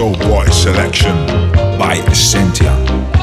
Show Boy Selection by Essentia.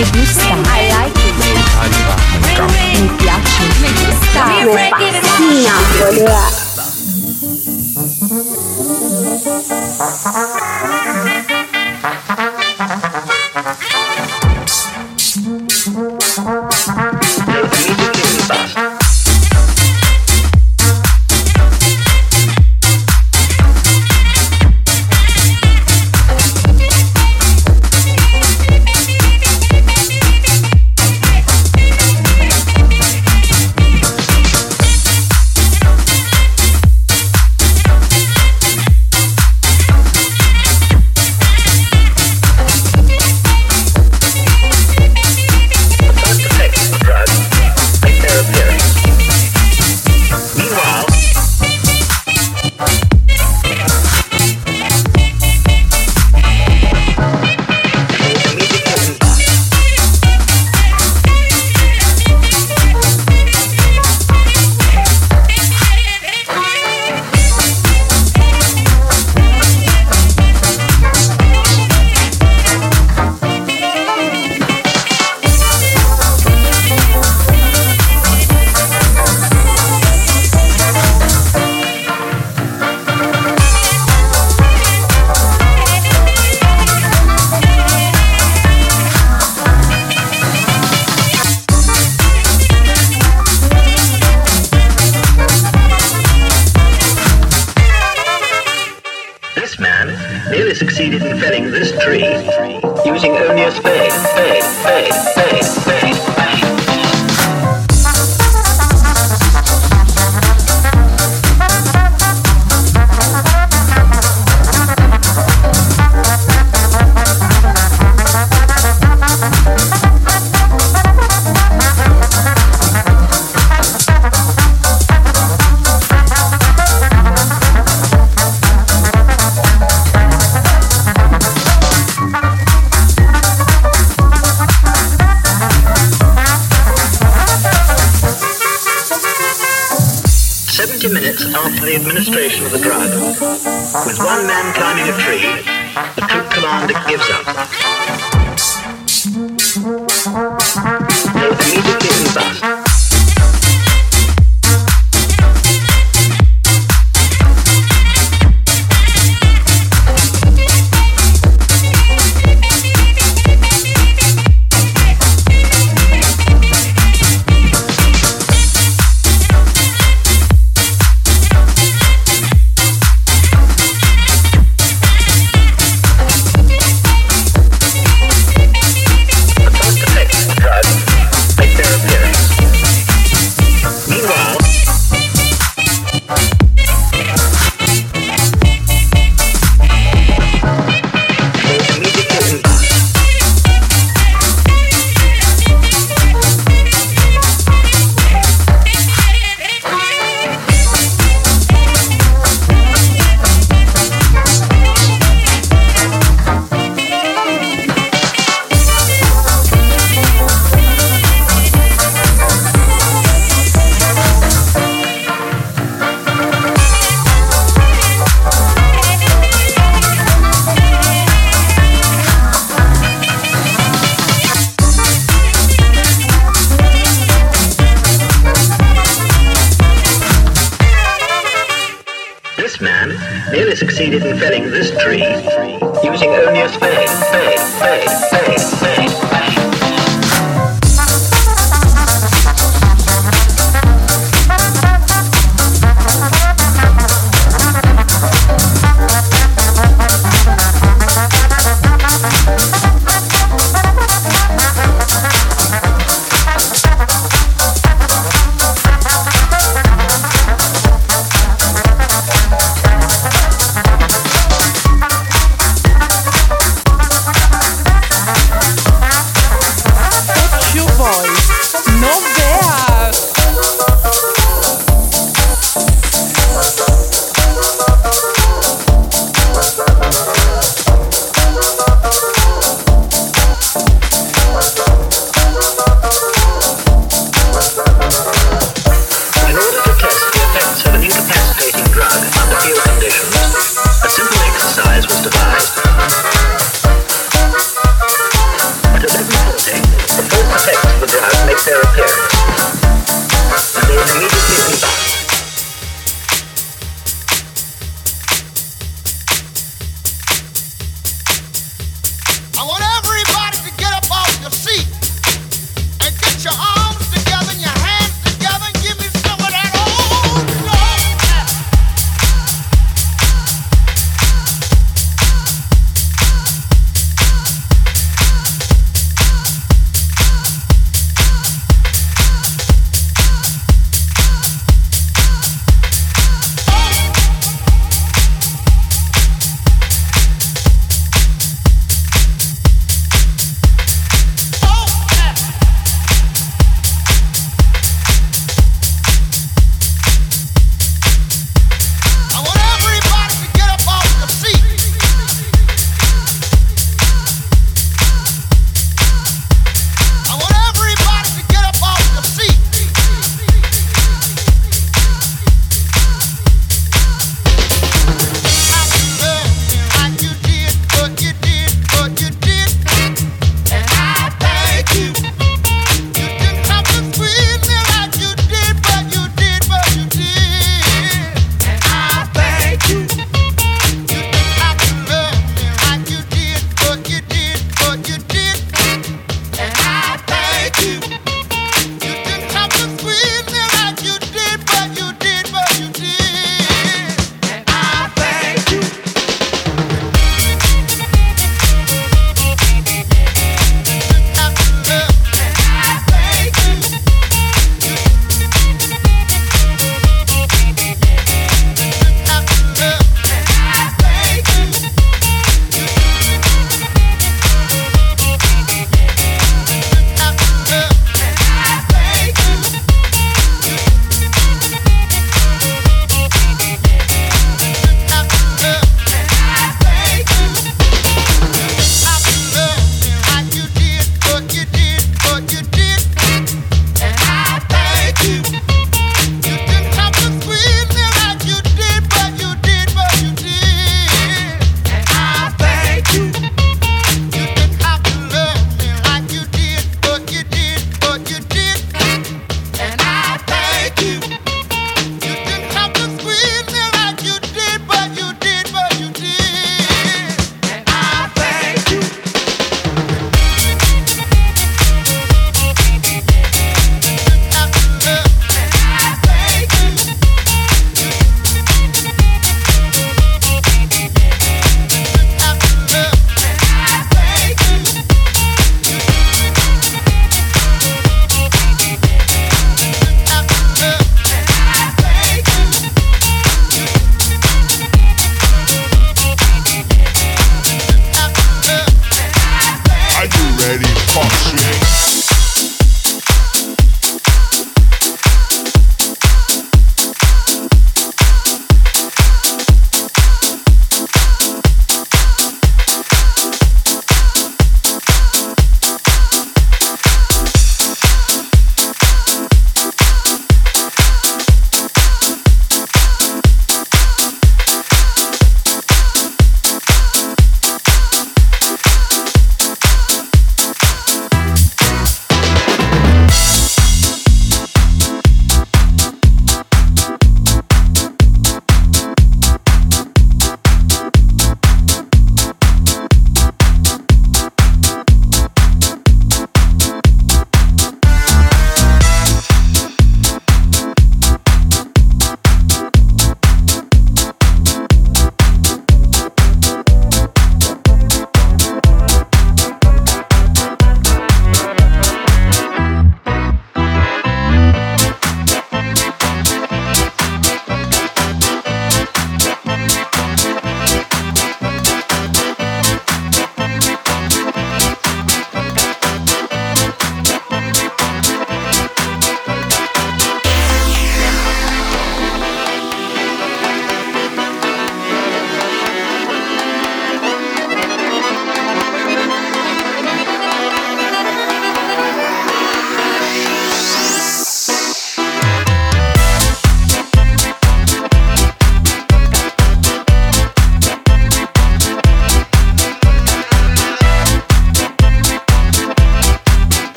Mi gusta. I like it. Mi piace. Mi gusta. Napoli.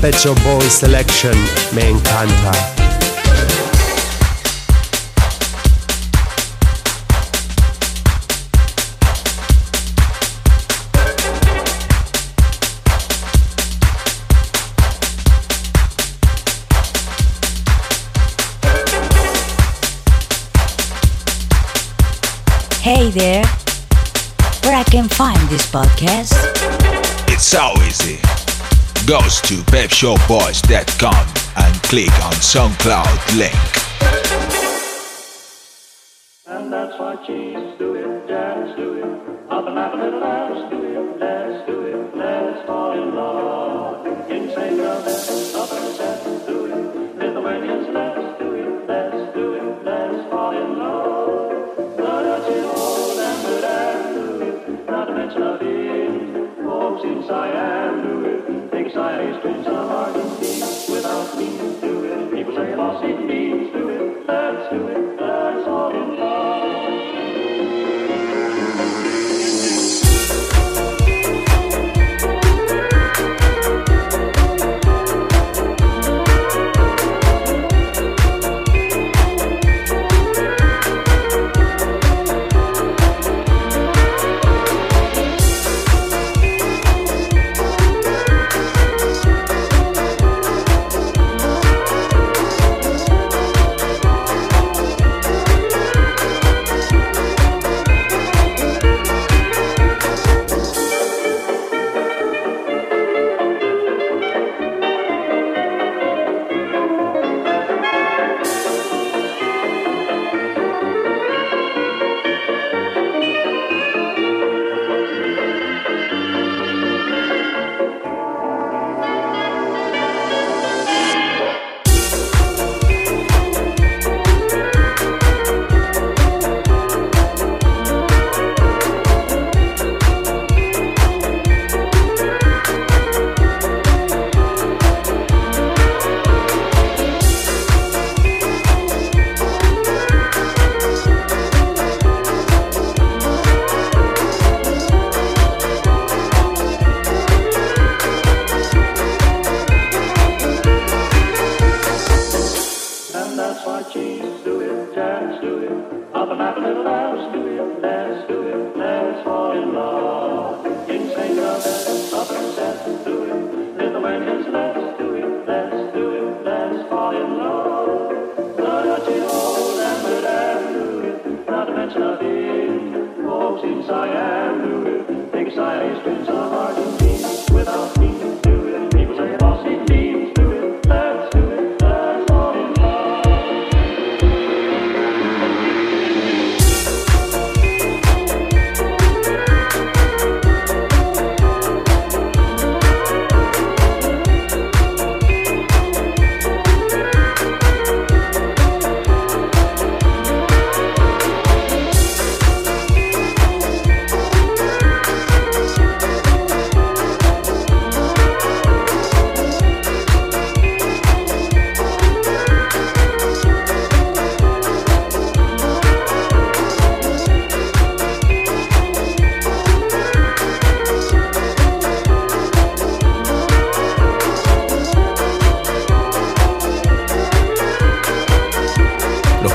Pet Boy selection me encanta. Hey there, where I can find this podcast? It's so easy goes to pepshopboys.com and click on SoundCloud link.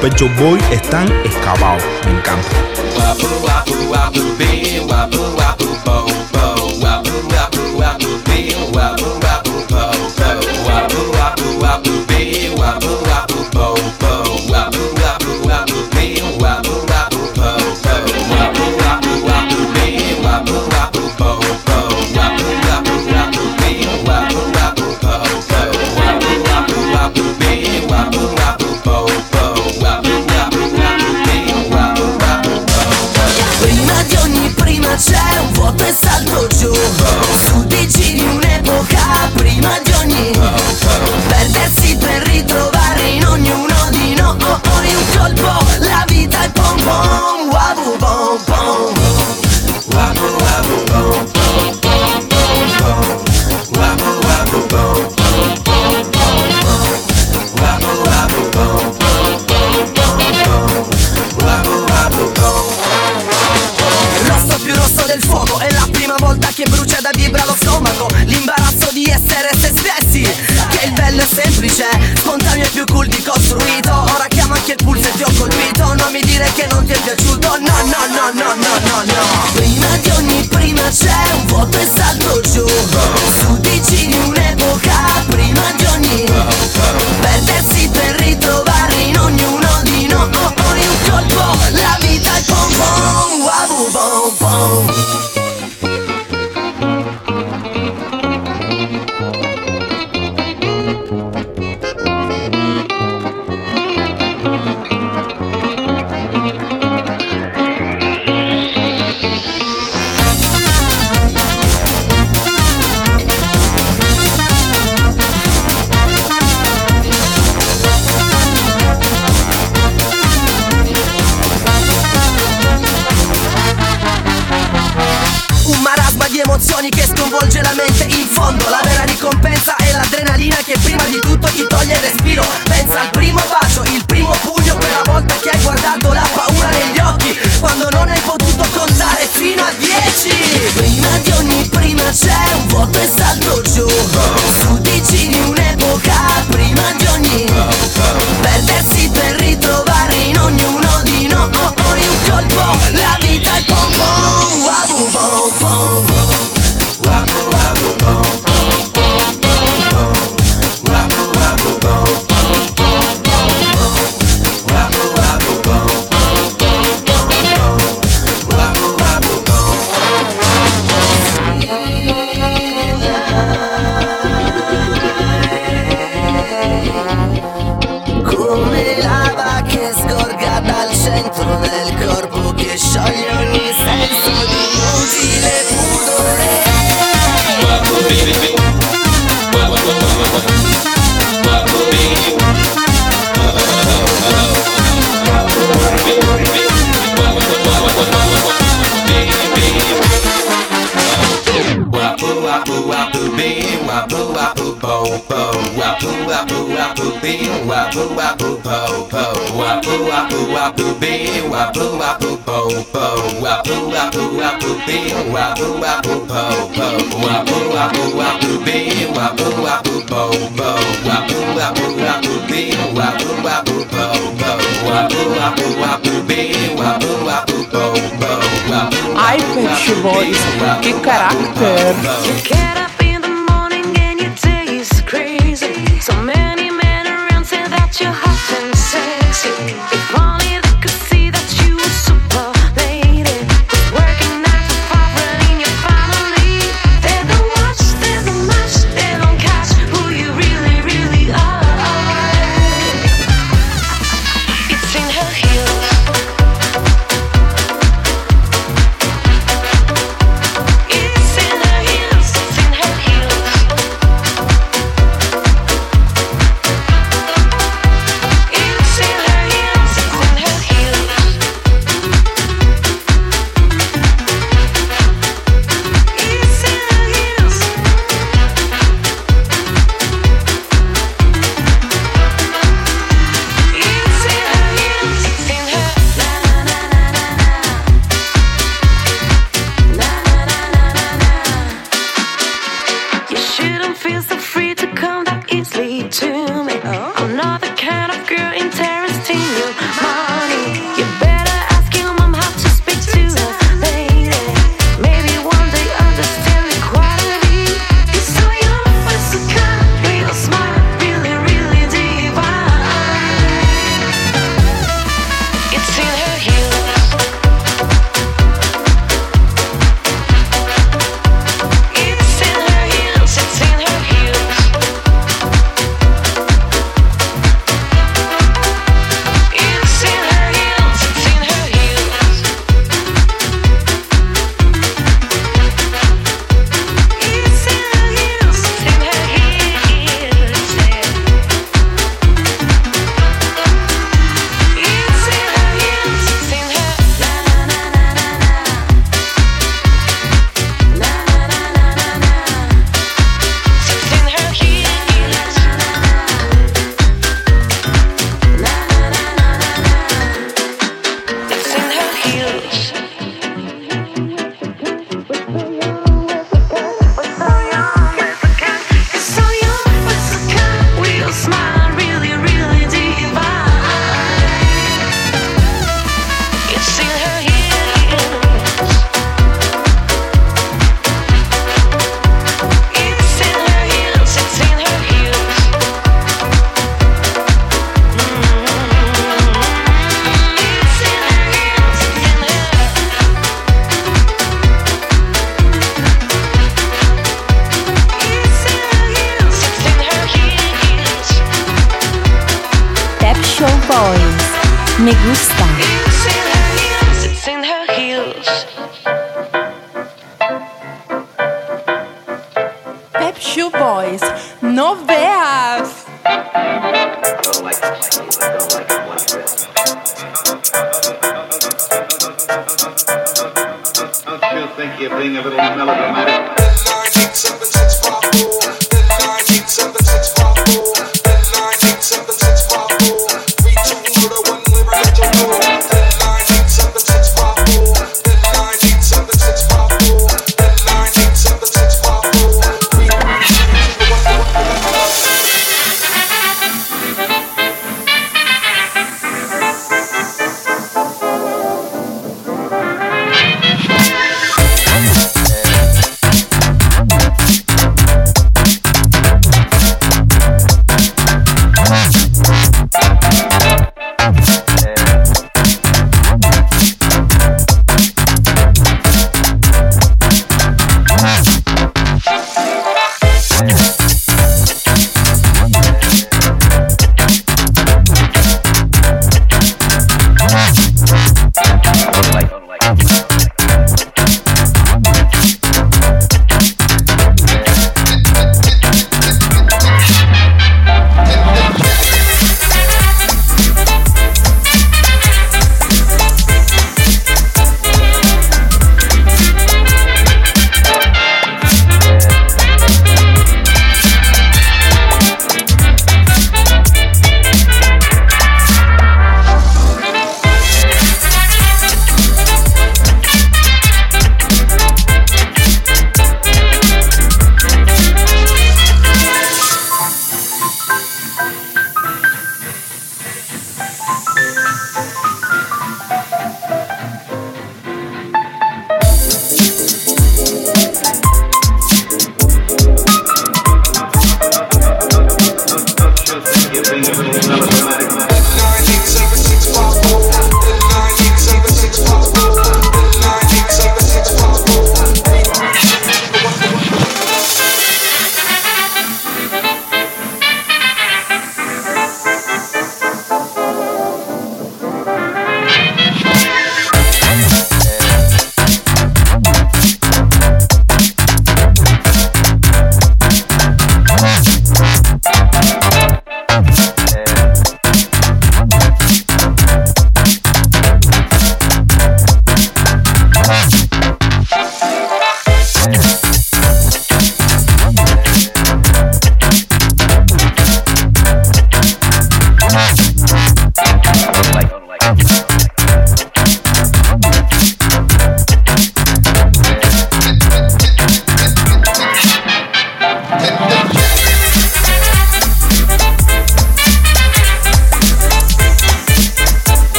Pecho Boy están excavados. Me encanta. giù. Fuggici di un'epoca Ai, Pet Boys, que caráter!